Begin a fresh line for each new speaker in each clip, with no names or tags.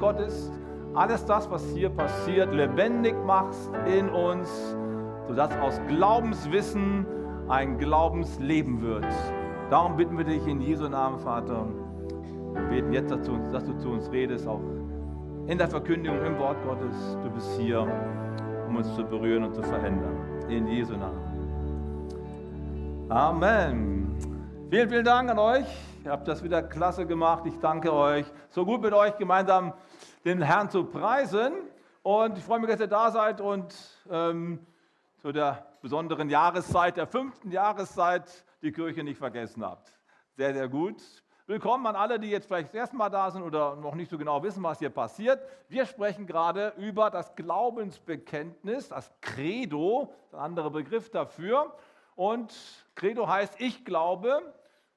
Gott ist, alles das, was hier passiert, lebendig machst in uns, sodass aus Glaubenswissen ein Glaubensleben wird. Darum bitten wir dich in Jesu Namen, Vater. Wir beten jetzt, dass du, dass du zu uns redest, auch in der Verkündigung im Wort Gottes. Du bist hier, um uns zu berühren und zu verändern. In Jesu Namen. Amen. Vielen, vielen Dank an euch. Ihr habt das wieder klasse gemacht. Ich danke euch. So gut mit euch gemeinsam den Herrn zu preisen. Und ich freue mich, dass ihr da seid und ähm, zu der besonderen Jahreszeit, der fünften Jahreszeit, die Kirche nicht vergessen habt. Sehr, sehr gut. Willkommen an alle, die jetzt vielleicht das erste Mal da sind oder noch nicht so genau wissen, was hier passiert. Wir sprechen gerade über das Glaubensbekenntnis, das Credo, ein anderer Begriff dafür. Und Credo heißt, ich glaube.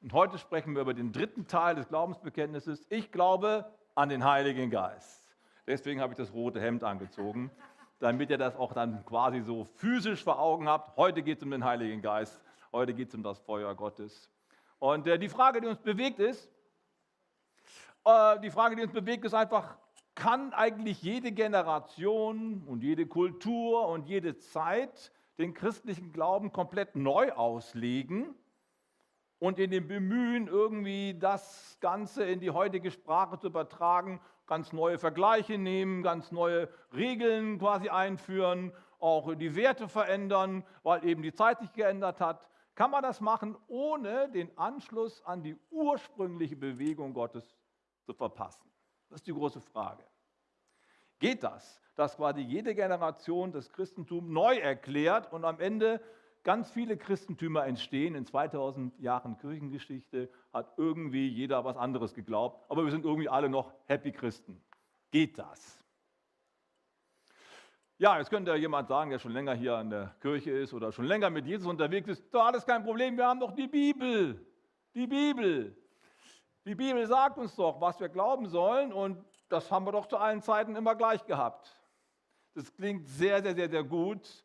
Und heute sprechen wir über den dritten Teil des Glaubensbekenntnisses. Ich glaube an den Heiligen Geist. Deswegen habe ich das rote Hemd angezogen, damit ihr das auch dann quasi so physisch vor Augen habt. Heute geht es um den Heiligen Geist. Heute geht es um das Feuer Gottes. Und äh, die Frage, die uns bewegt, ist, äh, die Frage, die uns bewegt, ist einfach, kann eigentlich jede Generation und jede Kultur und jede Zeit den christlichen Glauben komplett neu auslegen und in dem Bemühen, irgendwie das Ganze in die heutige Sprache zu übertragen, ganz neue Vergleiche nehmen, ganz neue Regeln quasi einführen, auch die Werte verändern, weil eben die Zeit sich geändert hat kann man das machen, ohne den Anschluss an die ursprüngliche Bewegung Gottes zu verpassen? Das ist die große Frage. Geht das, dass quasi jede Generation das Christentum neu erklärt und am Ende ganz viele Christentümer entstehen? In 2000 Jahren Kirchengeschichte hat irgendwie jeder was anderes geglaubt, aber wir sind irgendwie alle noch Happy Christen. Geht das? Ja, jetzt könnte ja jemand sagen, der schon länger hier an der Kirche ist oder schon länger mit Jesus unterwegs ist, da alles kein Problem, wir haben doch die Bibel. Die Bibel. Die Bibel sagt uns doch, was wir glauben sollen und das haben wir doch zu allen Zeiten immer gleich gehabt. Das klingt sehr, sehr, sehr, sehr gut,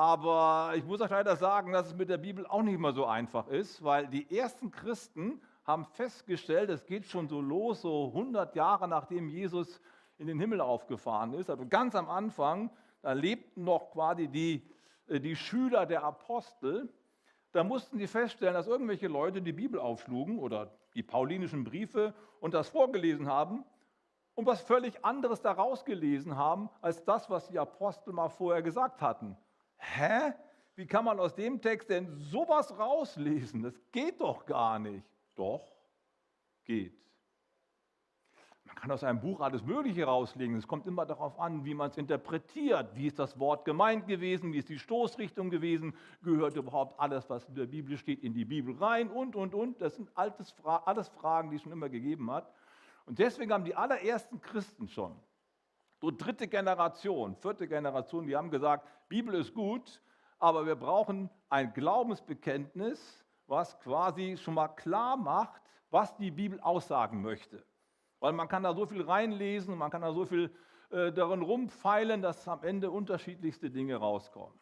aber ich muss euch leider sagen, dass es mit der Bibel auch nicht immer so einfach ist, weil die ersten Christen haben festgestellt, es geht schon so los, so 100 Jahre nachdem Jesus in den Himmel aufgefahren ist, also ganz am Anfang, da lebten noch quasi die, äh, die Schüler der Apostel, da mussten sie feststellen, dass irgendwelche Leute die Bibel aufschlugen oder die paulinischen Briefe und das vorgelesen haben und was völlig anderes daraus gelesen haben, als das, was die Apostel mal vorher gesagt hatten. Hä? Wie kann man aus dem Text denn sowas rauslesen? Das geht doch gar nicht. Doch, geht. Man kann aus einem Buch alles Mögliche rauslegen. Es kommt immer darauf an, wie man es interpretiert. Wie ist das Wort gemeint gewesen? Wie ist die Stoßrichtung gewesen? Gehört überhaupt alles, was in der Bibel steht, in die Bibel rein? Und, und, und. Das sind alles Fragen, die es schon immer gegeben hat. Und deswegen haben die allerersten Christen schon, so dritte Generation, vierte Generation, die haben gesagt, Bibel ist gut, aber wir brauchen ein Glaubensbekenntnis, was quasi schon mal klar macht, was die Bibel aussagen möchte. Weil man kann da so viel reinlesen, man kann da so viel äh, darin rumfeilen, dass am Ende unterschiedlichste Dinge rauskommen.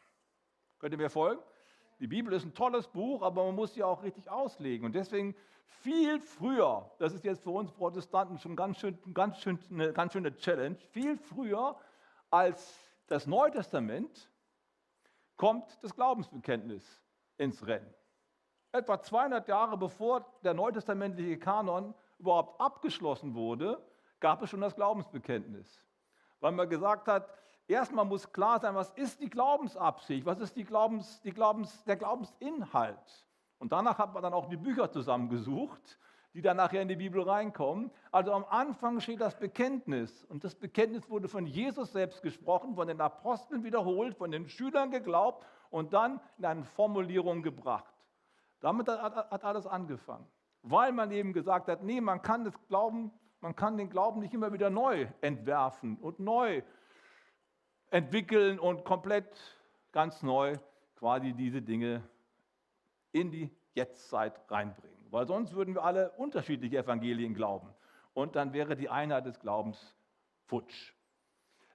Könnt ihr mir folgen? Die Bibel ist ein tolles Buch, aber man muss sie auch richtig auslegen. Und deswegen viel früher, das ist jetzt für uns Protestanten schon ganz schön, ganz schön, eine ganz schöne Challenge, viel früher als das Neue Testament kommt das Glaubensbekenntnis ins Rennen. Etwa 200 Jahre bevor der neutestamentliche Kanon überhaupt abgeschlossen wurde, gab es schon das Glaubensbekenntnis. Weil man gesagt hat, erstmal muss klar sein, was ist die Glaubensabsicht, was ist die Glaubens, die Glaubens, der Glaubensinhalt. Und danach hat man dann auch die Bücher zusammengesucht, die dann nachher in die Bibel reinkommen. Also am Anfang steht das Bekenntnis. Und das Bekenntnis wurde von Jesus selbst gesprochen, von den Aposteln wiederholt, von den Schülern geglaubt und dann in eine Formulierung gebracht. Damit hat alles angefangen weil man eben gesagt hat, nee, man kann das Glauben, man kann den Glauben nicht immer wieder neu entwerfen und neu entwickeln und komplett ganz neu quasi diese Dinge in die Jetztzeit reinbringen. Weil sonst würden wir alle unterschiedliche Evangelien glauben. Und dann wäre die Einheit des Glaubens futsch.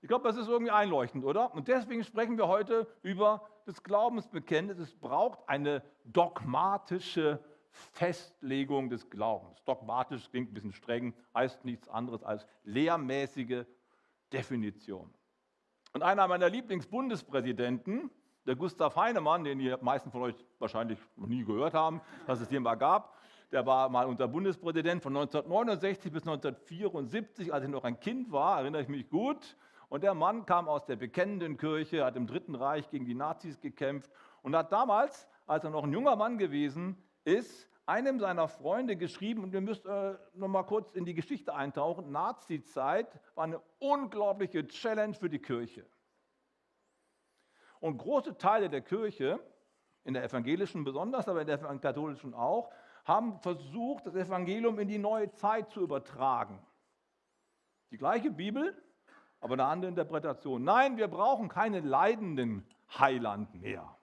Ich glaube, das ist irgendwie einleuchtend, oder? Und deswegen sprechen wir heute über das Glaubensbekenntnis. Es braucht eine dogmatische Festlegung des Glaubens. Dogmatisch klingt ein bisschen streng, heißt nichts anderes als lehrmäßige Definition. Und einer meiner Lieblingsbundespräsidenten, der Gustav Heinemann, den die meisten von euch wahrscheinlich noch nie gehört haben, dass es den mal gab, der war mal unser Bundespräsident von 1969 bis 1974, als ich noch ein Kind war, erinnere ich mich gut. Und der Mann kam aus der bekennenden Kirche, hat im Dritten Reich gegen die Nazis gekämpft und hat damals, als er noch ein junger Mann gewesen ist, einem seiner Freunde geschrieben, und ihr müsst äh, noch mal kurz in die Geschichte eintauchen, Nazi-Zeit war eine unglaubliche Challenge für die Kirche. Und große Teile der Kirche, in der evangelischen besonders, aber in der katholischen auch, haben versucht, das Evangelium in die neue Zeit zu übertragen. Die gleiche Bibel, aber eine andere Interpretation. Nein, wir brauchen keine leidenden Heiland mehr.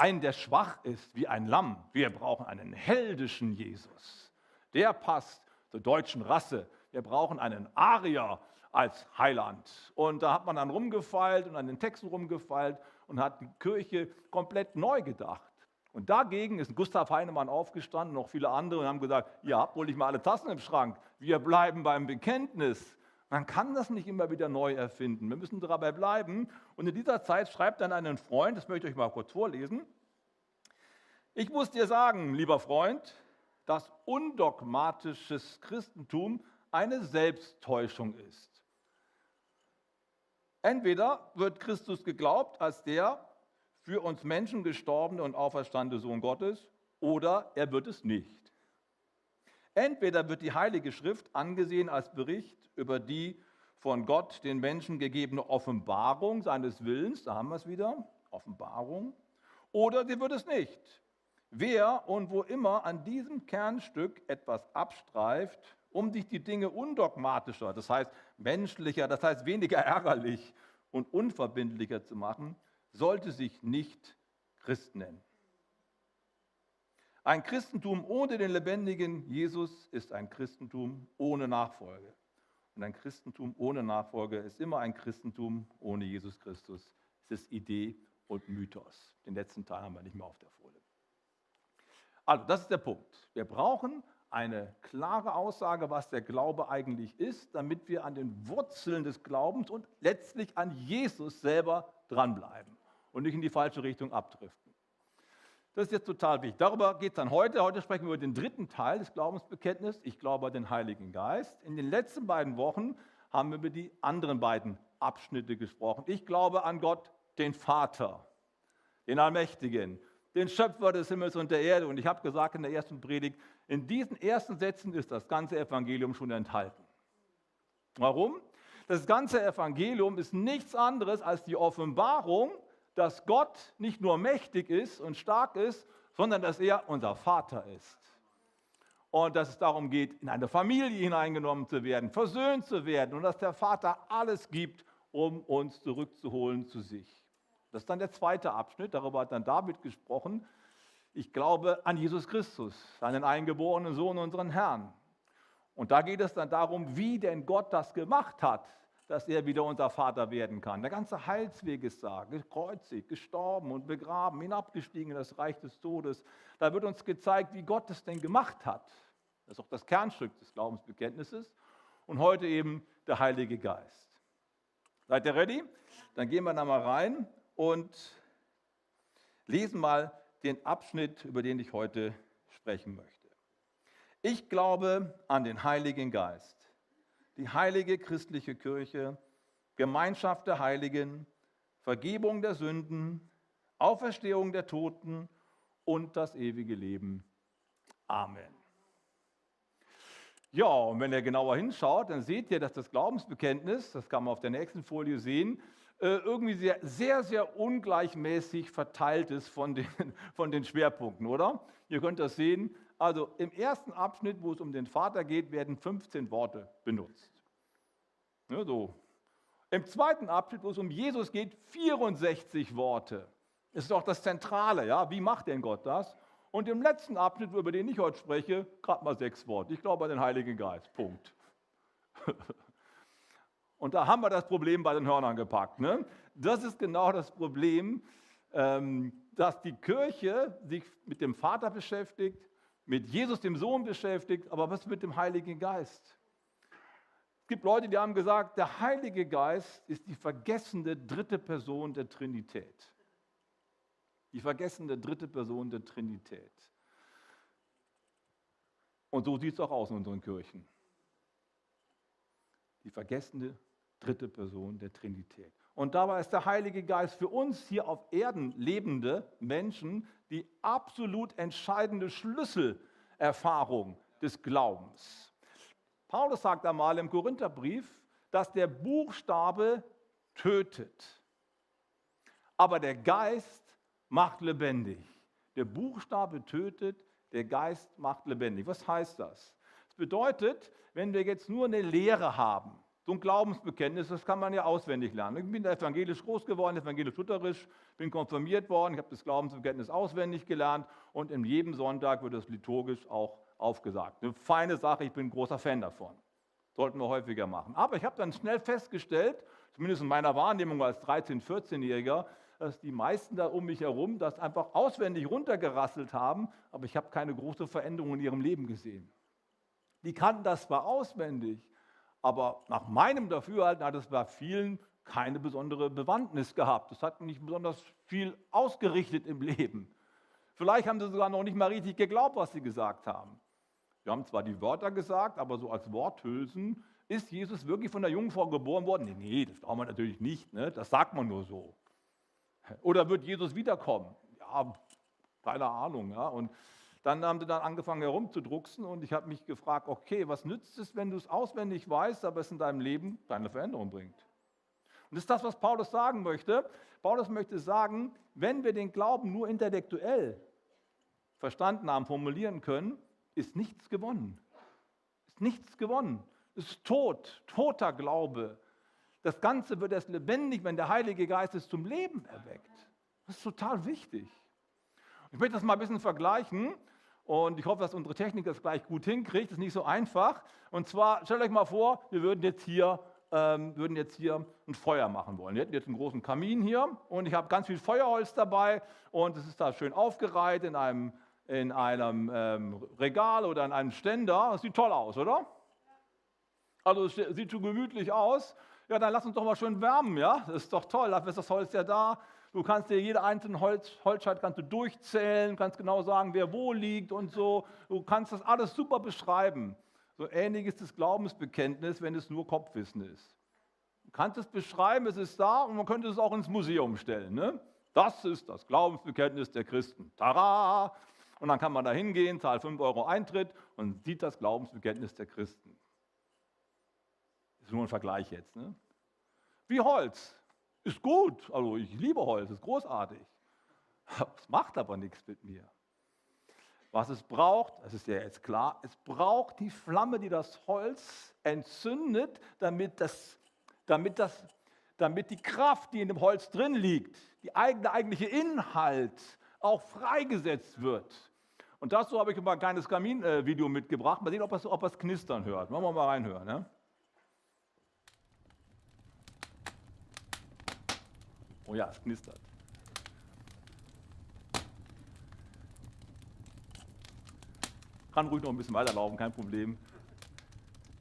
Einen, der schwach ist wie ein Lamm. Wir brauchen einen heldischen Jesus. Der passt zur deutschen Rasse. Wir brauchen einen Arier als Heiland. Und da hat man dann rumgefeilt und an den Texten rumgefeilt und hat die Kirche komplett neu gedacht. Und dagegen ist Gustav Heinemann aufgestanden, noch viele andere, und haben gesagt, ihr habt wohl nicht mal alle Tassen im Schrank. Wir bleiben beim Bekenntnis. Man kann das nicht immer wieder neu erfinden. Wir müssen dabei bleiben. Und in dieser Zeit schreibt dann einen Freund, das möchte ich euch mal kurz vorlesen. Ich muss dir sagen, lieber Freund, dass undogmatisches Christentum eine Selbsttäuschung ist. Entweder wird Christus geglaubt als der für uns Menschen gestorbene und auferstandene Sohn Gottes, oder er wird es nicht. Entweder wird die Heilige Schrift angesehen als Bericht über die von Gott den Menschen gegebene Offenbarung seines Willens, da haben wir es wieder, Offenbarung, oder sie wird es nicht. Wer und wo immer an diesem Kernstück etwas abstreift, um sich die Dinge undogmatischer, das heißt menschlicher, das heißt weniger ärgerlich und unverbindlicher zu machen, sollte sich nicht Christ nennen. Ein Christentum ohne den lebendigen Jesus ist ein Christentum ohne Nachfolge. Und ein Christentum ohne Nachfolge ist immer ein Christentum ohne Jesus Christus. Es ist Idee und Mythos. Den letzten Teil haben wir nicht mehr auf der Folie. Also, das ist der Punkt. Wir brauchen eine klare Aussage, was der Glaube eigentlich ist, damit wir an den Wurzeln des Glaubens und letztlich an Jesus selber dranbleiben und nicht in die falsche Richtung abdriften. Das ist jetzt total wichtig. Darüber geht es dann heute. Heute sprechen wir über den dritten Teil des Glaubensbekenntnisses. Ich glaube an den Heiligen Geist. In den letzten beiden Wochen haben wir über die anderen beiden Abschnitte gesprochen. Ich glaube an Gott, den Vater, den Allmächtigen, den Schöpfer des Himmels und der Erde. Und ich habe gesagt in der ersten Predigt, in diesen ersten Sätzen ist das ganze Evangelium schon enthalten. Warum? Das ganze Evangelium ist nichts anderes als die Offenbarung, dass Gott nicht nur mächtig ist und stark ist, sondern dass er unser Vater ist. Und dass es darum geht, in eine Familie hineingenommen zu werden, versöhnt zu werden und dass der Vater alles gibt, um uns zurückzuholen zu sich. Das ist dann der zweite Abschnitt, darüber hat dann David gesprochen. Ich glaube an Jesus Christus, seinen eingeborenen Sohn, unseren Herrn. Und da geht es dann darum, wie denn Gott das gemacht hat, dass er wieder unser Vater werden kann. Der ganze Heilsweg ist da, gekreuzigt, gestorben und begraben, hinabgestiegen in das Reich des Todes. Da wird uns gezeigt, wie Gott es denn gemacht hat. Das ist auch das Kernstück des Glaubensbekenntnisses. Und heute eben der Heilige Geist. Seid ihr ready? Dann gehen wir da mal rein und lesen mal den Abschnitt, über den ich heute sprechen möchte. Ich glaube an den Heiligen Geist, die heilige christliche Kirche, Gemeinschaft der Heiligen, Vergebung der Sünden, Auferstehung der Toten und das ewige Leben. Amen. Ja, und wenn ihr genauer hinschaut, dann seht ihr, dass das Glaubensbekenntnis, das kann man auf der nächsten Folie sehen, äh, irgendwie sehr, sehr, sehr ungleichmäßig verteilt ist von den, von den Schwerpunkten, oder? Ihr könnt das sehen. Also im ersten Abschnitt, wo es um den Vater geht, werden 15 Worte benutzt. Ja, so. Im zweiten Abschnitt, wo es um Jesus geht, 64 Worte. Das ist doch das Zentrale, ja? Wie macht denn Gott das? Und im letzten Abschnitt, über den ich heute spreche, gerade mal sechs Worte. Ich glaube an den Heiligen Geist. Punkt. Und da haben wir das Problem bei den Hörnern gepackt. Ne? Das ist genau das Problem, ähm, dass die Kirche sich mit dem Vater beschäftigt, mit Jesus, dem Sohn, beschäftigt, aber was mit dem Heiligen Geist? Es gibt Leute, die haben gesagt, der Heilige Geist ist die vergessene dritte Person der Trinität. Die vergessene dritte Person der Trinität. Und so sieht es auch aus in unseren Kirchen. Die vergessene dritte Person der Trinität. Und dabei ist der Heilige Geist für uns hier auf Erden lebende Menschen die absolut entscheidende Schlüsselerfahrung des Glaubens. Paulus sagt einmal im Korintherbrief, dass der Buchstabe tötet, aber der Geist macht lebendig. Der Buchstabe tötet, der Geist macht lebendig. Was heißt das? Das bedeutet, wenn wir jetzt nur eine Lehre haben, so ein Glaubensbekenntnis, das kann man ja auswendig lernen. Ich bin evangelisch groß geworden, evangelisch-lutherisch, bin konfirmiert worden, ich habe das Glaubensbekenntnis auswendig gelernt und in jedem Sonntag wird es liturgisch auch aufgesagt. Eine feine Sache, ich bin ein großer Fan davon. Sollten wir häufiger machen. Aber ich habe dann schnell festgestellt, zumindest in meiner Wahrnehmung als 13-, 14-Jähriger, dass die meisten da um mich herum das einfach auswendig runtergerasselt haben, aber ich habe keine große Veränderung in ihrem Leben gesehen. Die kannten das zwar auswendig, aber nach meinem Dafürhalten hat es bei vielen keine besondere Bewandtnis gehabt. Es hat nicht besonders viel ausgerichtet im Leben. Vielleicht haben sie sogar noch nicht mal richtig geglaubt, was sie gesagt haben. Wir haben zwar die Wörter gesagt, aber so als Worthülsen, ist Jesus wirklich von der Jungfrau geboren worden? Nee, nee, das glauben wir natürlich nicht. Ne? Das sagt man nur so. Oder wird Jesus wiederkommen? Ja, keine Ahnung. Ja? Und dann haben sie dann angefangen herumzudrucksen und ich habe mich gefragt, okay, was nützt es, wenn du es auswendig weißt, aber es in deinem Leben keine Veränderung bringt? Und das ist das, was Paulus sagen möchte. Paulus möchte sagen, wenn wir den Glauben nur intellektuell verstanden haben, formulieren können, ist nichts gewonnen. Ist nichts gewonnen. Ist tot, toter Glaube. Das Ganze wird erst lebendig, wenn der Heilige Geist es zum Leben erweckt. Das ist total wichtig. Ich möchte das mal ein bisschen vergleichen und ich hoffe, dass unsere Technik das gleich gut hinkriegt. Das ist nicht so einfach. Und zwar, stellt euch mal vor, wir würden jetzt hier, ähm, würden jetzt hier ein Feuer machen wollen. Wir hätten jetzt einen großen Kamin hier und ich habe ganz viel Feuerholz dabei und es ist da schön aufgereiht in einem, in einem ähm, Regal oder in einem Ständer. Das sieht toll aus, oder? Also es sieht schon gemütlich aus ja, dann lass uns doch mal schön wärmen, ja? Das ist doch toll, dafür ist das Holz ja da. Du kannst dir jede einzelne Holz, Holzscheit kannst du durchzählen, kannst genau sagen, wer wo liegt und so. Du kannst das alles super beschreiben. So ähnlich ist das Glaubensbekenntnis, wenn es nur Kopfwissen ist. Du kannst es beschreiben, es ist da und man könnte es auch ins Museum stellen. Ne? Das ist das Glaubensbekenntnis der Christen. Tada! Und dann kann man da hingehen, zahlt 5 Euro Eintritt und sieht das Glaubensbekenntnis der Christen ist nur ein Vergleich jetzt. Ne? Wie Holz. Ist gut. Also ich liebe Holz, ist großartig. Es macht aber nichts mit mir. Was es braucht, das ist ja jetzt klar, es braucht die Flamme, die das Holz entzündet, damit, das, damit, das, damit die Kraft, die in dem Holz drin liegt, die eigene, eigentliche Inhalt auch freigesetzt wird. Und dazu habe ich mal ein kleines Kaminvideo mitgebracht. Mal sehen, ob es, es knistern hört. Wollen wir mal reinhören. Ne? Oh ja, es knistert. Kann ruhig noch ein bisschen weiterlaufen, kein Problem.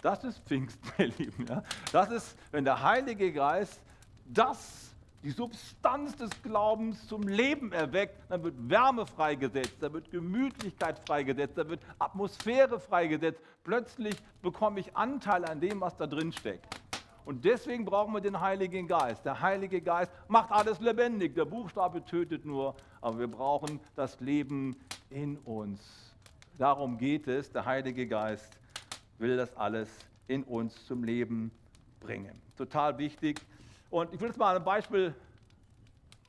Das ist Pfingsten, ihr Lieben. Ja? Das ist, wenn der Heilige Geist das, die Substanz des Glaubens zum Leben erweckt, dann wird Wärme freigesetzt, da wird Gemütlichkeit freigesetzt, da wird Atmosphäre freigesetzt. Plötzlich bekomme ich Anteil an dem, was da drin steckt. Und deswegen brauchen wir den Heiligen Geist. Der Heilige Geist macht alles lebendig. Der Buchstabe tötet nur, aber wir brauchen das Leben in uns. Darum geht es. Der Heilige Geist will das alles in uns zum Leben bringen. Total wichtig. Und ich will jetzt mal ein Beispiel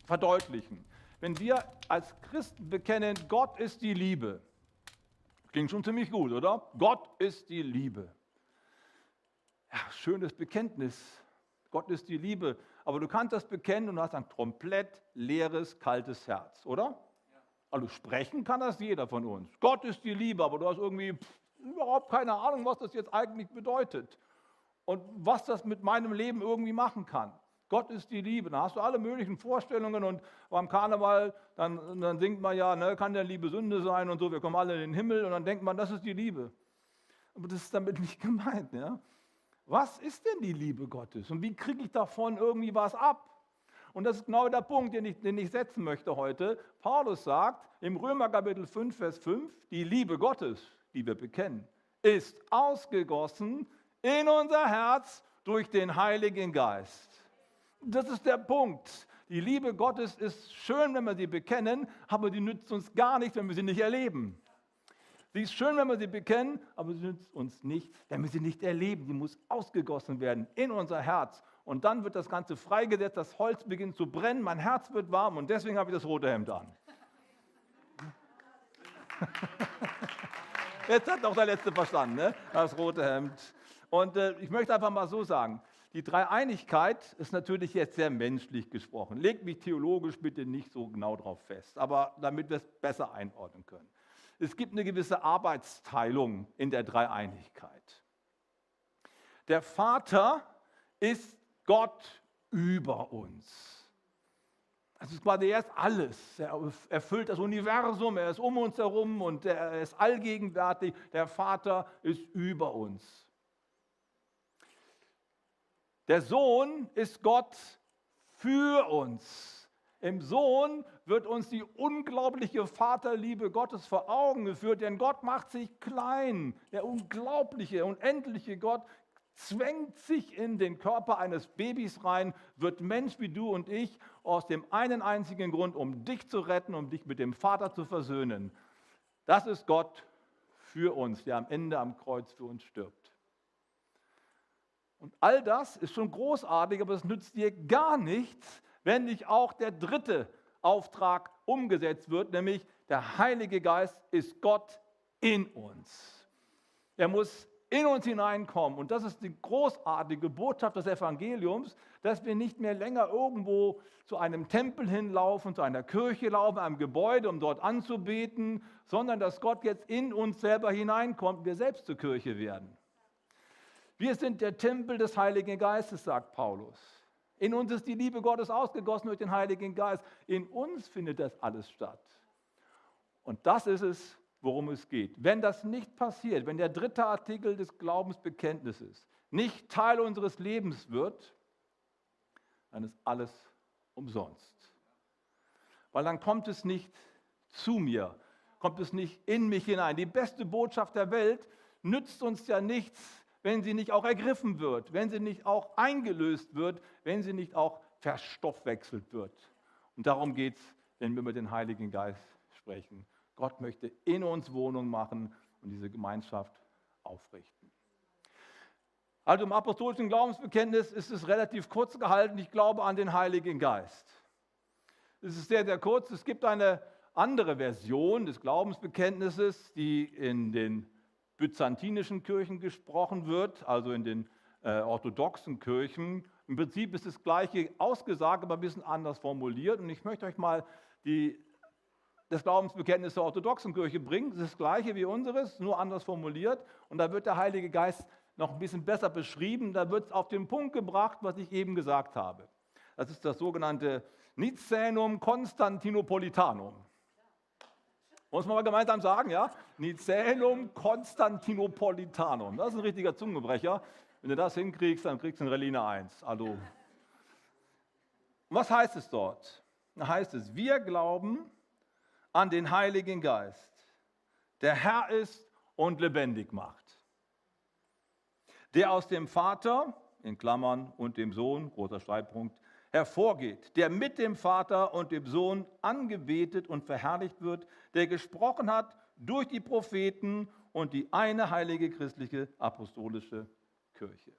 verdeutlichen. Wenn wir als Christen bekennen, Gott ist die Liebe, klingt schon ziemlich gut, oder? Gott ist die Liebe ja, schönes Bekenntnis. Gott ist die Liebe. Aber du kannst das bekennen und hast ein komplett leeres, kaltes Herz, oder? Also sprechen kann das jeder von uns. Gott ist die Liebe, aber du hast irgendwie pff, überhaupt keine Ahnung, was das jetzt eigentlich bedeutet und was das mit meinem Leben irgendwie machen kann. Gott ist die Liebe. Da hast du alle möglichen Vorstellungen und beim Karneval, dann, dann singt man ja, ne, kann der Liebe Sünde sein und so, wir kommen alle in den Himmel und dann denkt man, das ist die Liebe. Aber das ist damit nicht gemeint. Ja? Was ist denn die Liebe Gottes und wie kriege ich davon irgendwie was ab? Und das ist genau der Punkt, den ich, den ich setzen möchte heute. Paulus sagt im Römer Kapitel 5, Vers 5, die Liebe Gottes, die wir bekennen, ist ausgegossen in unser Herz durch den Heiligen Geist. Das ist der Punkt. Die Liebe Gottes ist schön, wenn wir sie bekennen, aber die nützt uns gar nichts, wenn wir sie nicht erleben. Sie ist schön, wenn wir sie bekennen, aber sie nützt uns nichts, wenn wir sie nicht erleben. Die muss ausgegossen werden in unser Herz. Und dann wird das Ganze freigesetzt, das Holz beginnt zu brennen, mein Herz wird warm und deswegen habe ich das rote Hemd an. Jetzt hat auch der Letzte verstanden, ne? das rote Hemd. Und äh, ich möchte einfach mal so sagen, die Dreieinigkeit ist natürlich jetzt sehr menschlich gesprochen. Legt mich theologisch bitte nicht so genau drauf fest, aber damit wir es besser einordnen können. Es gibt eine gewisse Arbeitsteilung in der Dreieinigkeit. Der Vater ist Gott über uns. Das ist quasi, er ist alles. Er erfüllt das Universum, er ist um uns herum und er ist allgegenwärtig. Der Vater ist über uns. Der Sohn ist Gott für uns. Im Sohn wird uns die unglaubliche Vaterliebe Gottes vor Augen geführt, denn Gott macht sich klein. Der unglaubliche, unendliche Gott zwängt sich in den Körper eines Babys rein, wird Mensch wie du und ich, aus dem einen einzigen Grund, um dich zu retten, um dich mit dem Vater zu versöhnen. Das ist Gott für uns, der am Ende am Kreuz für uns stirbt. Und all das ist schon großartig, aber es nützt dir gar nichts, wenn nicht auch der dritte Auftrag umgesetzt wird, nämlich der Heilige Geist ist Gott in uns. Er muss in uns hineinkommen. Und das ist die großartige Botschaft des Evangeliums, dass wir nicht mehr länger irgendwo zu einem Tempel hinlaufen, zu einer Kirche laufen, einem Gebäude, um dort anzubeten, sondern dass Gott jetzt in uns selber hineinkommt, wir selbst zur Kirche werden. Wir sind der Tempel des Heiligen Geistes, sagt Paulus. In uns ist die Liebe Gottes ausgegossen durch den Heiligen Geist. In uns findet das alles statt. Und das ist es, worum es geht. Wenn das nicht passiert, wenn der dritte Artikel des Glaubensbekenntnisses nicht Teil unseres Lebens wird, dann ist alles umsonst. Weil dann kommt es nicht zu mir, kommt es nicht in mich hinein. Die beste Botschaft der Welt nützt uns ja nichts, wenn sie nicht auch ergriffen wird, wenn sie nicht auch eingelöst wird, wenn sie nicht auch verstoffwechselt wird. Und darum geht es, wenn wir mit dem Heiligen Geist sprechen. Gott möchte in uns Wohnung machen und diese Gemeinschaft aufrichten. Also im apostolischen Glaubensbekenntnis ist es relativ kurz gehalten. Ich glaube an den Heiligen Geist. Es ist sehr, sehr kurz. Es gibt eine andere Version des Glaubensbekenntnisses, die in den byzantinischen Kirchen gesprochen wird, also in den äh, orthodoxen Kirchen. Im Prinzip ist das Gleiche ausgesagt, aber ein bisschen anders formuliert. Und ich möchte euch mal die, das Glaubensbekenntnis der orthodoxen Kirche bringen. Das ist das Gleiche wie unseres, nur anders formuliert. Und da wird der Heilige Geist noch ein bisschen besser beschrieben. Da wird es auf den Punkt gebracht, was ich eben gesagt habe. Das ist das sogenannte Nicänum Constantinopolitanum. Muss man mal gemeinsam sagen, ja? Nicänum Constantinopolitanum. Das ist ein richtiger Zungenbrecher. Wenn du das hinkriegst, dann kriegst du ein Relina 1. Also, was heißt es dort? Da heißt es, wir glauben an den Heiligen Geist, der Herr ist und lebendig macht, der aus dem Vater, in Klammern, und dem Sohn, großer Streitpunkt, hervorgeht, der mit dem Vater und dem Sohn angebetet und verherrlicht wird, der gesprochen hat durch die Propheten und die eine heilige christliche apostolische Kirche.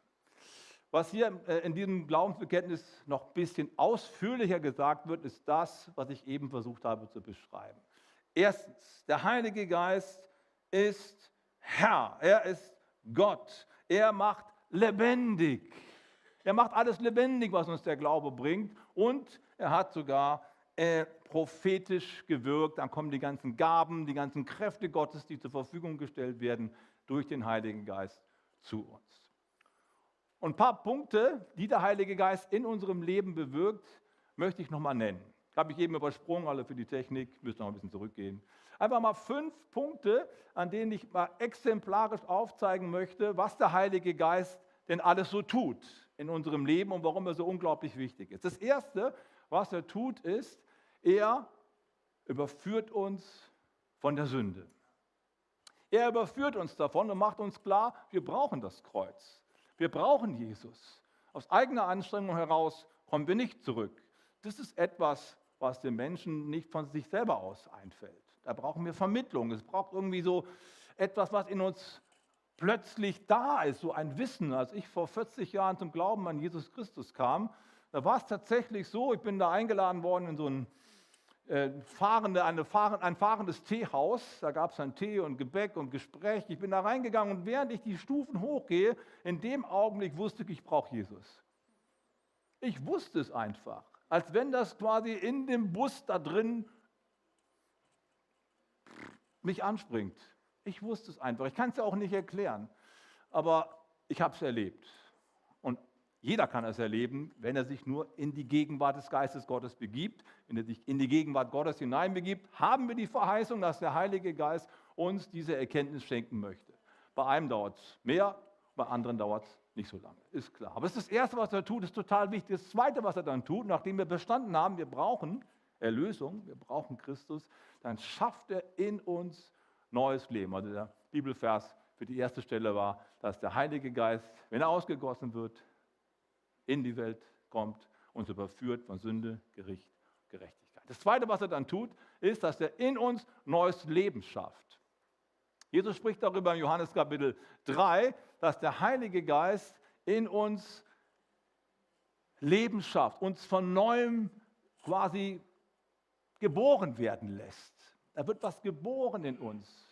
Was hier äh, in diesem Glaubensbekenntnis noch ein bisschen ausführlicher gesagt wird, ist das, was ich eben versucht habe zu beschreiben. Erstens, der Heilige Geist ist Herr, er ist Gott, er macht lebendig. Er macht alles lebendig, was uns der Glaube bringt. Und er hat sogar äh, prophetisch gewirkt. Dann kommen die ganzen Gaben, die ganzen Kräfte Gottes, die zur Verfügung gestellt werden durch den Heiligen Geist zu uns. Und ein paar Punkte, die der Heilige Geist in unserem Leben bewirkt, möchte ich nochmal nennen. Habe ich eben übersprungen, alle für die Technik, müssen noch ein bisschen zurückgehen. Einfach mal fünf Punkte, an denen ich mal exemplarisch aufzeigen möchte, was der Heilige Geist denn alles so tut in unserem Leben und warum er so unglaublich wichtig ist. Das Erste, was er tut, ist, er überführt uns von der Sünde. Er überführt uns davon und macht uns klar, wir brauchen das Kreuz. Wir brauchen Jesus. Aus eigener Anstrengung heraus kommen wir nicht zurück. Das ist etwas, was den Menschen nicht von sich selber aus einfällt. Da brauchen wir Vermittlung. Es braucht irgendwie so etwas, was in uns plötzlich da ist, so ein Wissen. Als ich vor 40 Jahren zum Glauben an Jesus Christus kam, da war es tatsächlich so, ich bin da eingeladen worden in so ein, äh, fahrende, eine, ein fahrendes Teehaus. Da gab es dann Tee und Gebäck und Gespräch. Ich bin da reingegangen und während ich die Stufen hochgehe, in dem Augenblick wusste ich, ich brauche Jesus. Ich wusste es einfach, als wenn das quasi in dem Bus da drin mich anspringt. Ich wusste es einfach. Ich kann es ja auch nicht erklären. Aber ich habe es erlebt. Und jeder kann es erleben, wenn er sich nur in die Gegenwart des Geistes Gottes begibt. Wenn er sich in die Gegenwart Gottes hineinbegibt, haben wir die Verheißung, dass der Heilige Geist uns diese Erkenntnis schenken möchte. Bei einem dauert es mehr, bei anderen dauert es nicht so lange. Ist klar. Aber das ist das Erste, was er tut, ist total wichtig. Das Zweite, was er dann tut, nachdem wir bestanden haben, wir brauchen Erlösung, wir brauchen Christus, dann schafft er in uns neues Leben. Also der Bibelvers für die erste Stelle war, dass der Heilige Geist, wenn er ausgegossen wird, in die Welt kommt, uns überführt von Sünde, Gericht, Gerechtigkeit. Das Zweite, was er dann tut, ist, dass er in uns neues Leben schafft. Jesus spricht darüber in Johannes Kapitel 3, dass der Heilige Geist in uns Leben schafft, uns von neuem quasi geboren werden lässt. Da wird was geboren in uns.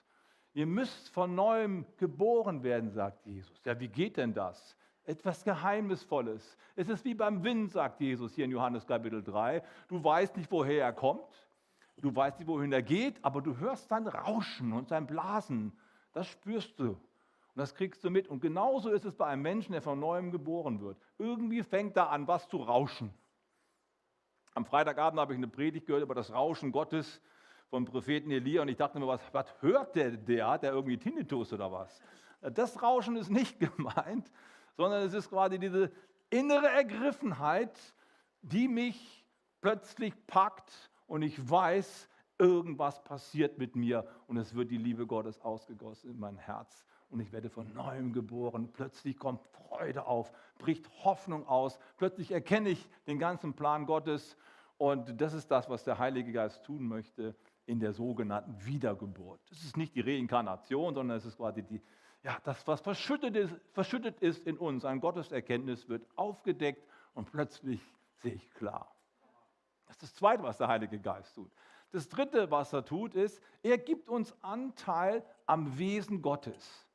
Ihr müsst von neuem geboren werden, sagt Jesus. Ja, wie geht denn das? Etwas Geheimnisvolles. Es ist wie beim Wind, sagt Jesus hier in Johannes Kapitel 3. Du weißt nicht, woher er kommt. Du weißt nicht, wohin er geht, aber du hörst sein Rauschen und sein Blasen. Das spürst du. Und das kriegst du mit. Und genauso ist es bei einem Menschen, der von neuem geboren wird. Irgendwie fängt da an, was zu rauschen. Am Freitagabend habe ich eine Predigt gehört über das Rauschen Gottes vom Propheten Elia und ich dachte mir, was, was hört der, der? Hat der irgendwie Tinnitus oder was? Das Rauschen ist nicht gemeint, sondern es ist quasi diese innere Ergriffenheit, die mich plötzlich packt und ich weiß, irgendwas passiert mit mir und es wird die Liebe Gottes ausgegossen in mein Herz und ich werde von neuem geboren. Plötzlich kommt Freude auf, bricht Hoffnung aus. Plötzlich erkenne ich den ganzen Plan Gottes und das ist das, was der Heilige Geist tun möchte in der sogenannten Wiedergeburt. Das ist nicht die Reinkarnation, sondern es ist quasi die, ja, das, was verschüttet ist, verschüttet ist in uns, an Gotteserkenntnis wird aufgedeckt und plötzlich sehe ich klar. Das ist das Zweite, was der Heilige Geist tut. Das Dritte, was er tut, ist, er gibt uns Anteil am Wesen Gottes.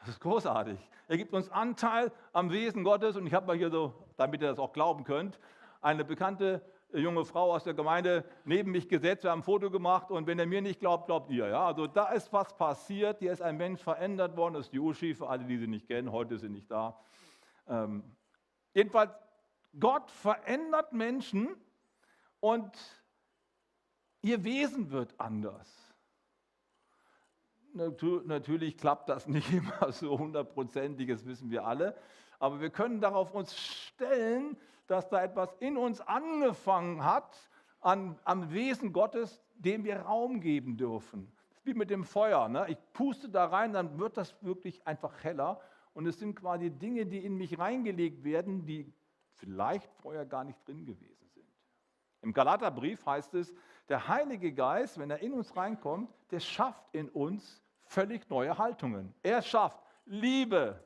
Das ist großartig. Er gibt uns Anteil am Wesen Gottes und ich habe mal hier so, damit ihr das auch glauben könnt, eine bekannte junge Frau aus der Gemeinde neben mich gesetzt, wir haben ein Foto gemacht und wenn er mir nicht glaubt, glaubt ihr. Ja? Also da ist was passiert, hier ist ein Mensch verändert worden, das ist die Uschi, für alle, die sie nicht kennen, heute ist sie nicht da. Ähm, jedenfalls, Gott verändert Menschen und ihr Wesen wird anders. Natürlich klappt das nicht immer so hundertprozentig, das wissen wir alle, aber wir können darauf uns stellen, dass da etwas in uns angefangen hat, an, am Wesen Gottes, dem wir Raum geben dürfen. Wie mit dem Feuer. Ne? Ich puste da rein, dann wird das wirklich einfach heller. Und es sind quasi Dinge, die in mich reingelegt werden, die vielleicht vorher gar nicht drin gewesen sind. Im Galaterbrief heißt es, der Heilige Geist, wenn er in uns reinkommt, der schafft in uns völlig neue Haltungen. Er schafft Liebe.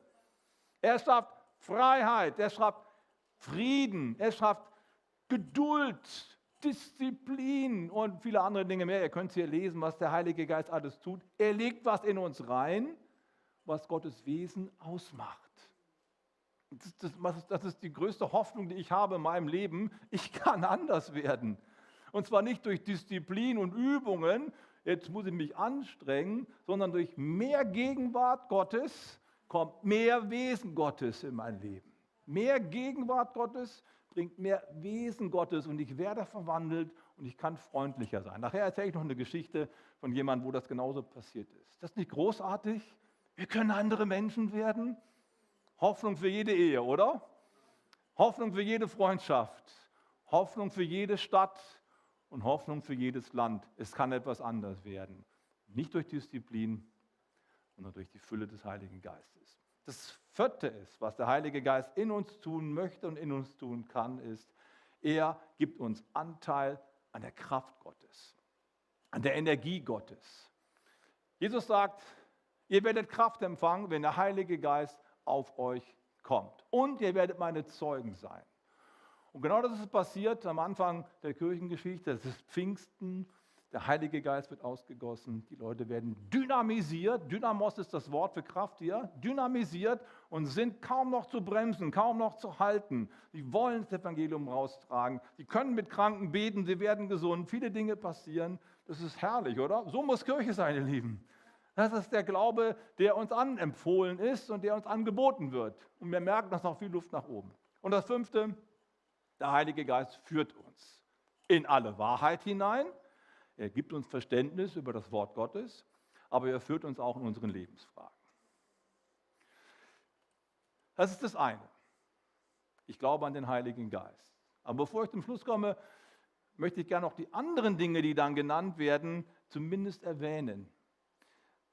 Er schafft Freiheit. Er schafft Frieden, er schafft Geduld, Disziplin und viele andere Dinge mehr. Ihr könnt hier lesen, was der Heilige Geist alles tut. Er legt was in uns rein, was Gottes Wesen ausmacht. Das, das, das ist die größte Hoffnung, die ich habe in meinem Leben. Ich kann anders werden. Und zwar nicht durch Disziplin und Übungen, jetzt muss ich mich anstrengen, sondern durch mehr Gegenwart Gottes, kommt mehr Wesen Gottes in mein Leben. Mehr Gegenwart Gottes bringt mehr Wesen Gottes und ich werde verwandelt und ich kann freundlicher sein. Nachher erzähle ich noch eine Geschichte von jemandem, wo das genauso passiert ist. Ist das nicht großartig? Wir können andere Menschen werden. Hoffnung für jede Ehe, oder? Hoffnung für jede Freundschaft. Hoffnung für jede Stadt und Hoffnung für jedes Land. Es kann etwas anders werden. Nicht durch Disziplin, sondern durch die Fülle des Heiligen Geistes. Das vierte ist, was der Heilige Geist in uns tun möchte und in uns tun kann, ist, er gibt uns Anteil an der Kraft Gottes, an der Energie Gottes. Jesus sagt, ihr werdet Kraft empfangen, wenn der Heilige Geist auf euch kommt. Und ihr werdet meine Zeugen sein. Und genau das ist passiert am Anfang der Kirchengeschichte. Das ist Pfingsten. Der Heilige Geist wird ausgegossen. Die Leute werden dynamisiert. Dynamos ist das Wort für Kraft hier. Dynamisiert und sind kaum noch zu bremsen, kaum noch zu halten. Sie wollen das Evangelium raustragen. Sie können mit Kranken beten. Sie werden gesund. Viele Dinge passieren. Das ist herrlich, oder? So muss Kirche sein, ihr Lieben. Das ist der Glaube, der uns anempfohlen ist und der uns angeboten wird. Und wir merken, dass noch viel Luft nach oben. Und das fünfte, der Heilige Geist führt uns in alle Wahrheit hinein. Er gibt uns Verständnis über das Wort Gottes, aber er führt uns auch in unseren Lebensfragen. Das ist das eine. Ich glaube an den Heiligen Geist. Aber bevor ich zum Schluss komme, möchte ich gerne noch die anderen Dinge, die dann genannt werden, zumindest erwähnen.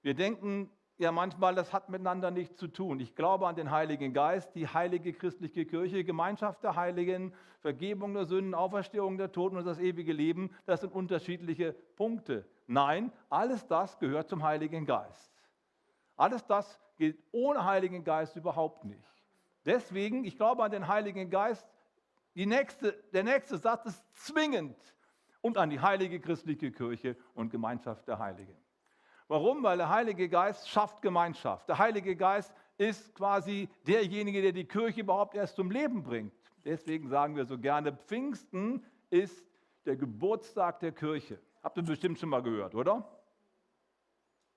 Wir denken, ja manchmal, das hat miteinander nichts zu tun. Ich glaube an den Heiligen Geist, die heilige christliche Kirche, Gemeinschaft der Heiligen, Vergebung der Sünden, Auferstehung der Toten und das ewige Leben. Das sind unterschiedliche Punkte. Nein, alles das gehört zum Heiligen Geist. Alles das geht ohne Heiligen Geist überhaupt nicht. Deswegen, ich glaube an den Heiligen Geist. Nächste, der nächste Satz ist zwingend und an die heilige christliche Kirche und Gemeinschaft der Heiligen. Warum? Weil der Heilige Geist schafft Gemeinschaft. Der Heilige Geist ist quasi derjenige, der die Kirche überhaupt erst zum Leben bringt. Deswegen sagen wir so gerne, Pfingsten ist der Geburtstag der Kirche. Habt ihr bestimmt schon mal gehört, oder?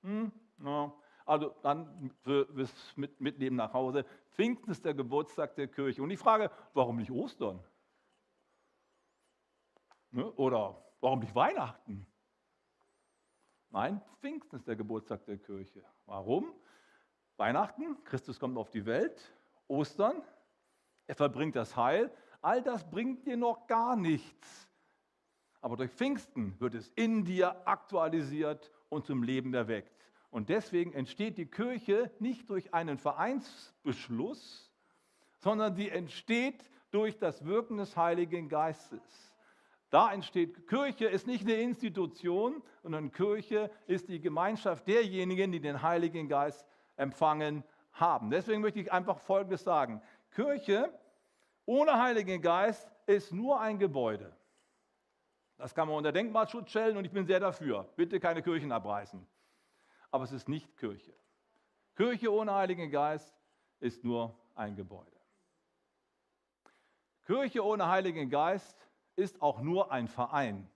Hm? Ja. Also dann fürs Mitnehmen nach Hause. Pfingsten ist der Geburtstag der Kirche. Und ich frage, warum nicht Ostern? Ne? Oder warum nicht Weihnachten? Nein, Pfingsten ist der Geburtstag der Kirche. Warum? Weihnachten, Christus kommt auf die Welt, Ostern, er verbringt das Heil. All das bringt dir noch gar nichts. Aber durch Pfingsten wird es in dir aktualisiert und zum Leben erweckt. Und deswegen entsteht die Kirche nicht durch einen Vereinsbeschluss, sondern sie entsteht durch das Wirken des Heiligen Geistes. Da entsteht Kirche, ist nicht eine Institution, sondern Kirche ist die Gemeinschaft derjenigen, die den Heiligen Geist empfangen haben. Deswegen möchte ich einfach Folgendes sagen. Kirche ohne Heiligen Geist ist nur ein Gebäude. Das kann man unter Denkmalschutz stellen und ich bin sehr dafür. Bitte keine Kirchen abreißen. Aber es ist nicht Kirche. Kirche ohne Heiligen Geist ist nur ein Gebäude. Kirche ohne Heiligen Geist ist auch nur ein Verein,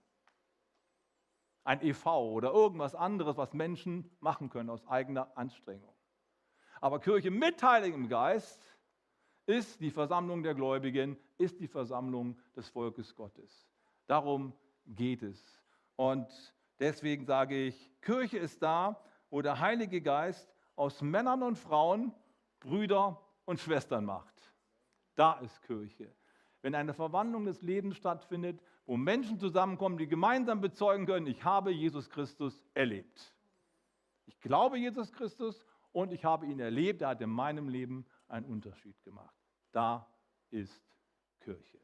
ein EV oder irgendwas anderes, was Menschen machen können aus eigener Anstrengung. Aber Kirche mit Heiligem Geist ist die Versammlung der Gläubigen, ist die Versammlung des Volkes Gottes. Darum geht es. Und deswegen sage ich, Kirche ist da, wo der Heilige Geist aus Männern und Frauen Brüder und Schwestern macht. Da ist Kirche wenn eine Verwandlung des Lebens stattfindet, wo Menschen zusammenkommen, die gemeinsam bezeugen können, ich habe Jesus Christus erlebt. Ich glaube Jesus Christus und ich habe ihn erlebt, er hat in meinem Leben einen Unterschied gemacht. Da ist Kirche.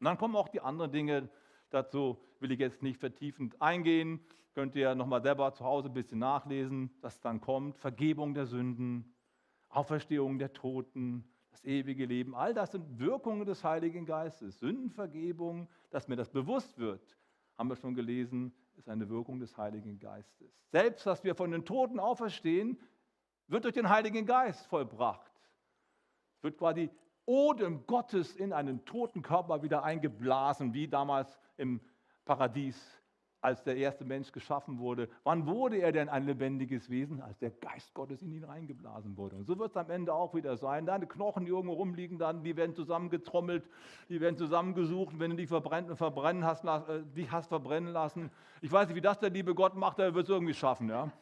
Und dann kommen auch die anderen Dinge dazu, will ich jetzt nicht vertiefend eingehen. Könnt ihr nochmal selber zu Hause ein bisschen nachlesen, was dann kommt. Vergebung der Sünden, Auferstehung der Toten, das ewige Leben, all das sind Wirkungen des Heiligen Geistes. Sündenvergebung, dass mir das bewusst wird, haben wir schon gelesen, ist eine Wirkung des Heiligen Geistes. Selbst, dass wir von den Toten auferstehen, wird durch den Heiligen Geist vollbracht. Es wird quasi Odem Gottes in einen toten Körper wieder eingeblasen, wie damals im Paradies als der erste Mensch geschaffen wurde. Wann wurde er denn ein lebendiges Wesen? Als der Geist Gottes in ihn reingeblasen wurde. Und so wird es am Ende auch wieder sein. Deine Knochen, die irgendwo rumliegen, dann, die werden zusammengetrommelt, die werden zusammengesucht. wenn du die verbrennen, verbrennen hast, äh, dich hast verbrennen lassen, ich weiß nicht, wie das der liebe Gott macht, er wird es irgendwie schaffen. Ja?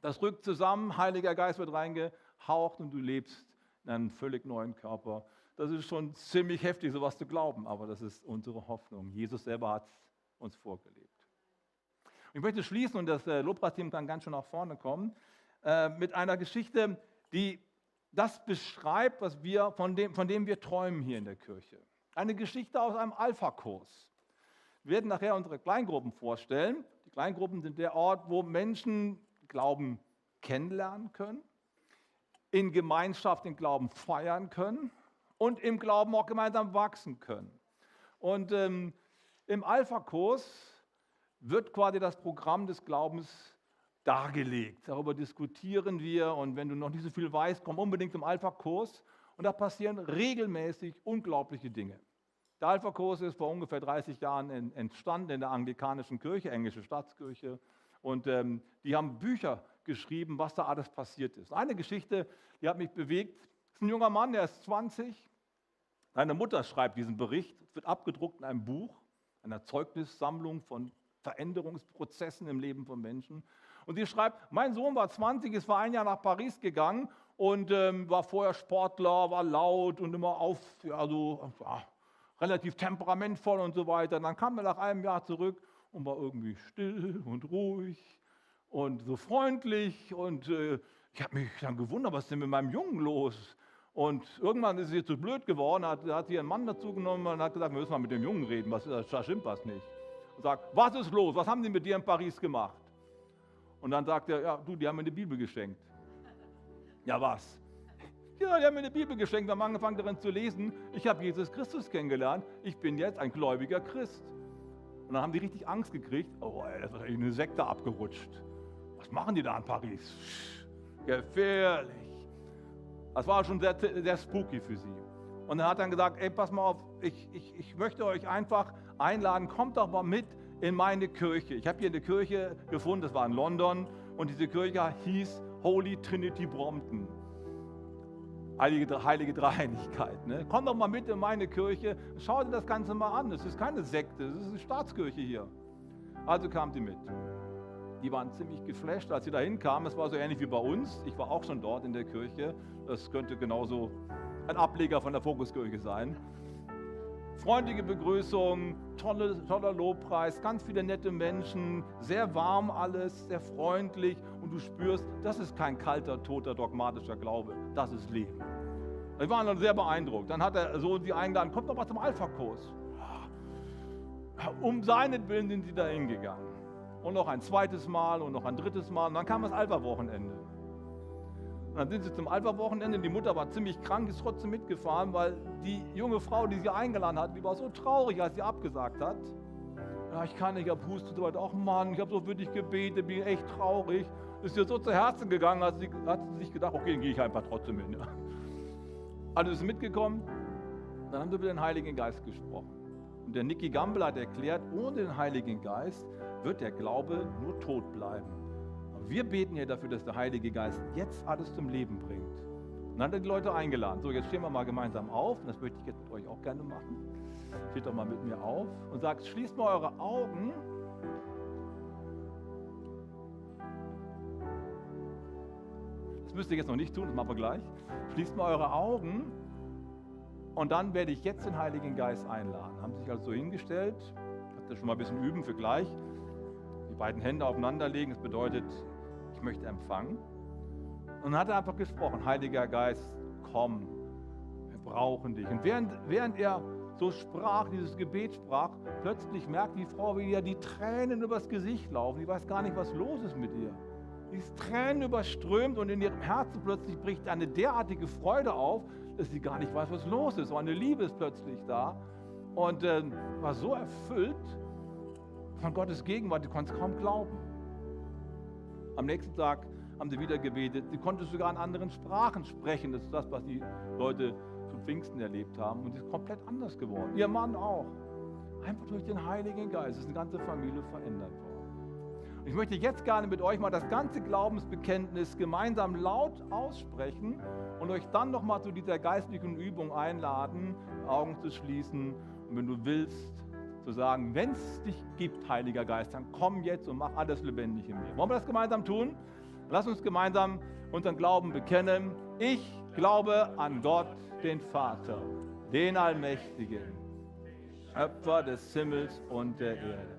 Das rückt zusammen, Heiliger Geist wird reingehaucht und du lebst in einem völlig neuen Körper. Das ist schon ziemlich heftig, sowas zu glauben, aber das ist unsere Hoffnung. Jesus selber hat uns vorgelebt. Ich möchte schließen, und das äh, Lobpreisteam kann ganz schön nach vorne kommen, äh, mit einer Geschichte, die das beschreibt, was wir, von, dem, von dem wir träumen hier in der Kirche. Eine Geschichte aus einem Alpha-Kurs. Wir werden nachher unsere Kleingruppen vorstellen. Die Kleingruppen sind der Ort, wo Menschen Glauben kennenlernen können, in Gemeinschaft den Glauben feiern können und im Glauben auch gemeinsam wachsen können. Und ähm, im Alpha-Kurs wird quasi das Programm des Glaubens dargelegt. Darüber diskutieren wir und wenn du noch nicht so viel weißt, komm unbedingt zum Alpha-Kurs und da passieren regelmäßig unglaubliche Dinge. Der Alpha-Kurs ist vor ungefähr 30 Jahren entstanden in der anglikanischen Kirche, englische Staatskirche und ähm, die haben Bücher geschrieben, was da alles passiert ist. Eine Geschichte, die hat mich bewegt, das ist ein junger Mann, der ist 20. Seine Mutter schreibt diesen Bericht, es wird abgedruckt in einem Buch, einer Zeugnissammlung von Veränderungsprozessen im Leben von Menschen. Und sie schreibt, mein Sohn war 20, ist vor ein Jahr nach Paris gegangen und ähm, war vorher Sportler, war laut und immer auf, also ja, relativ temperamentvoll und so weiter. Und dann kam er nach einem Jahr zurück und war irgendwie still und ruhig und so freundlich. Und äh, ich habe mich dann gewundert, was ist denn mit meinem Jungen los? Und irgendwann ist sie zu blöd geworden, hat, hat sie ihren Mann dazu genommen und hat gesagt, wir müssen mal mit dem Jungen reden, was, da stimmt was nicht und sagt, was ist los? Was haben die mit dir in Paris gemacht? Und dann sagt er, ja, du, die haben mir eine Bibel geschenkt. Ja, was? Ja, die haben mir eine Bibel geschenkt, wir haben angefangen darin zu lesen. Ich habe Jesus Christus kennengelernt. Ich bin jetzt ein gläubiger Christ. Und dann haben die richtig Angst gekriegt. Oh, ey, das ist eine Sekte abgerutscht. Was machen die da in Paris? Gefährlich. Das war schon sehr, sehr spooky für sie. Und er hat dann gesagt, ey, pass mal auf, ich, ich, ich möchte euch einfach einladen, kommt doch mal mit in meine Kirche. Ich habe hier eine Kirche gefunden, das war in London, und diese Kirche hieß Holy Trinity Brompton. Heilige, heilige Dreieinigkeit. Ne? Komm doch mal mit in meine Kirche, schau dir das Ganze mal an. Es ist keine Sekte, es ist eine Staatskirche hier. Also kam sie mit. Die waren ziemlich geflasht, als sie da hinkamen. Es war so ähnlich wie bei uns. Ich war auch schon dort in der Kirche. Das könnte genauso ein Ableger von der Fokuskirche sein. Freundliche Begrüßung, tolle, toller Lobpreis, ganz viele nette Menschen, sehr warm alles, sehr freundlich und du spürst, das ist kein kalter, toter, dogmatischer Glaube, das ist Leben. Wir waren dann sehr beeindruckt. Dann hat er so die eingeladen, kommt doch mal zum Alpha-Kurs. Um seinetwillen sind sie da hingegangen. Und noch ein zweites Mal und noch ein drittes Mal. Und dann kam das Alpha-Wochenende. Und dann sind sie zum Alpha-Wochenende. Die Mutter war ziemlich krank, ist trotzdem mitgefahren, weil die junge Frau, die sie eingeladen hat, die war so traurig, als sie abgesagt hat. Ja, ich kann nicht, ich habe Husten und so weiter. Ach Mann, ich habe so für dich gebetet, bin echt traurig. Ist ihr so zu Herzen gegangen, hat sie, hat sie sich gedacht, okay, dann gehe ich einfach trotzdem hin. Ja. Also ist mitgekommen. Dann haben sie über den Heiligen Geist gesprochen. Und der Nicky Gamble hat erklärt, ohne den Heiligen Geist wird der Glaube nur tot bleiben. Wir beten ja dafür, dass der Heilige Geist jetzt alles zum Leben bringt. Und dann hat er die Leute eingeladen. So, jetzt stehen wir mal gemeinsam auf. Und das möchte ich jetzt mit euch auch gerne machen. Steht doch mal mit mir auf und sagt, schließt mal eure Augen. Das müsst ihr jetzt noch nicht tun, das machen wir gleich. Schließt mal eure Augen und dann werde ich jetzt den Heiligen Geist einladen. Haben sich also so hingestellt. Habt ihr schon mal ein bisschen üben für gleich. Die beiden Hände aufeinander legen, das bedeutet, möchte empfangen. Und dann hat er einfach gesprochen, Heiliger Geist, komm, wir brauchen dich. Und während, während er so sprach, dieses Gebet sprach, plötzlich merkt die Frau, wie ihr die Tränen übers Gesicht laufen. Die weiß gar nicht, was los ist mit ihr. Die ist Tränen überströmt und in ihrem Herzen plötzlich bricht eine derartige Freude auf, dass sie gar nicht weiß, was los ist. So eine Liebe ist plötzlich da und äh, war so erfüllt von Gottes Gegenwart, die konnte es kaum glauben. Am nächsten Tag haben sie wieder gebetet. Sie konnte sogar in anderen Sprachen sprechen. Das ist das, was die Leute zu Pfingsten erlebt haben. Und sie ist komplett anders geworden. Ihr Mann auch. Einfach durch den Heiligen Geist ist eine ganze Familie verändert worden. Ich möchte jetzt gerne mit euch mal das ganze Glaubensbekenntnis gemeinsam laut aussprechen und euch dann nochmal zu dieser geistlichen Übung einladen, Augen zu schließen und wenn du willst, zu sagen, wenn es dich gibt, Heiliger Geist, dann komm jetzt und mach alles lebendig in mir. Wollen wir das gemeinsam tun? Lass uns gemeinsam unseren Glauben bekennen. Ich glaube an Gott, den Vater, den Allmächtigen, Schöpfer des Himmels und der Erde,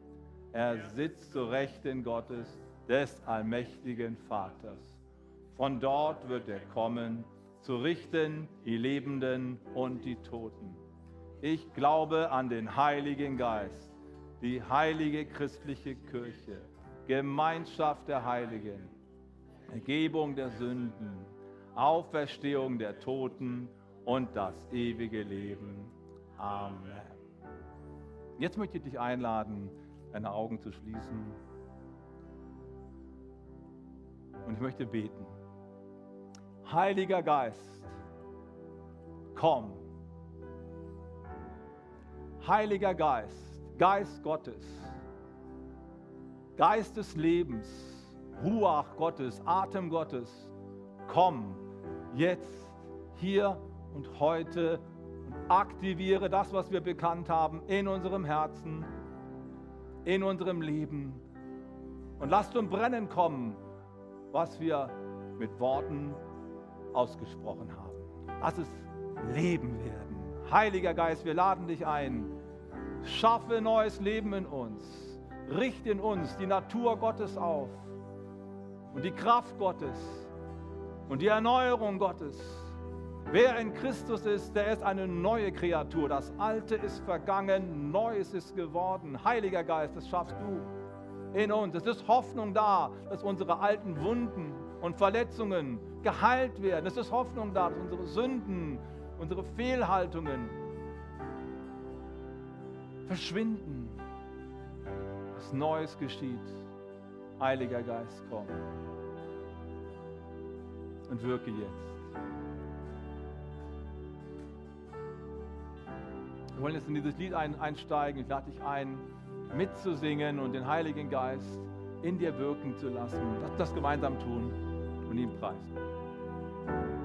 Er sitzt zu Rechten Gottes, des allmächtigen Vaters. Von dort wird er kommen, zu richten die Lebenden und die Toten. Ich glaube an den Heiligen Geist, die heilige christliche Kirche, Gemeinschaft der Heiligen, Ergebung der Sünden, Auferstehung der Toten und das ewige Leben. Amen. Jetzt möchte ich dich einladen, deine Augen zu schließen. Und ich möchte beten. Heiliger Geist, komm. Heiliger Geist, Geist Gottes, Geist des Lebens, Ruach Gottes, Atem Gottes, komm jetzt, hier und heute und aktiviere das, was wir bekannt haben, in unserem Herzen, in unserem Leben. Und lasst zum Brennen kommen, was wir mit Worten ausgesprochen haben. Lass es Leben werden. Heiliger Geist, wir laden dich ein. Schaffe neues Leben in uns. Richte in uns die Natur Gottes auf und die Kraft Gottes und die Erneuerung Gottes. Wer in Christus ist, der ist eine neue Kreatur. Das Alte ist vergangen, Neues ist geworden. Heiliger Geist, das schaffst du in uns. Es ist Hoffnung da, dass unsere alten Wunden und Verletzungen geheilt werden. Es ist Hoffnung da, dass unsere Sünden, unsere Fehlhaltungen verschwinden. Was Neues geschieht. Heiliger Geist, komm und wirke jetzt. Wir wollen jetzt in dieses Lied ein, einsteigen. Ich lade dich ein, mitzusingen und den Heiligen Geist in dir wirken zu lassen. Lass das gemeinsam tun und ihn preisen.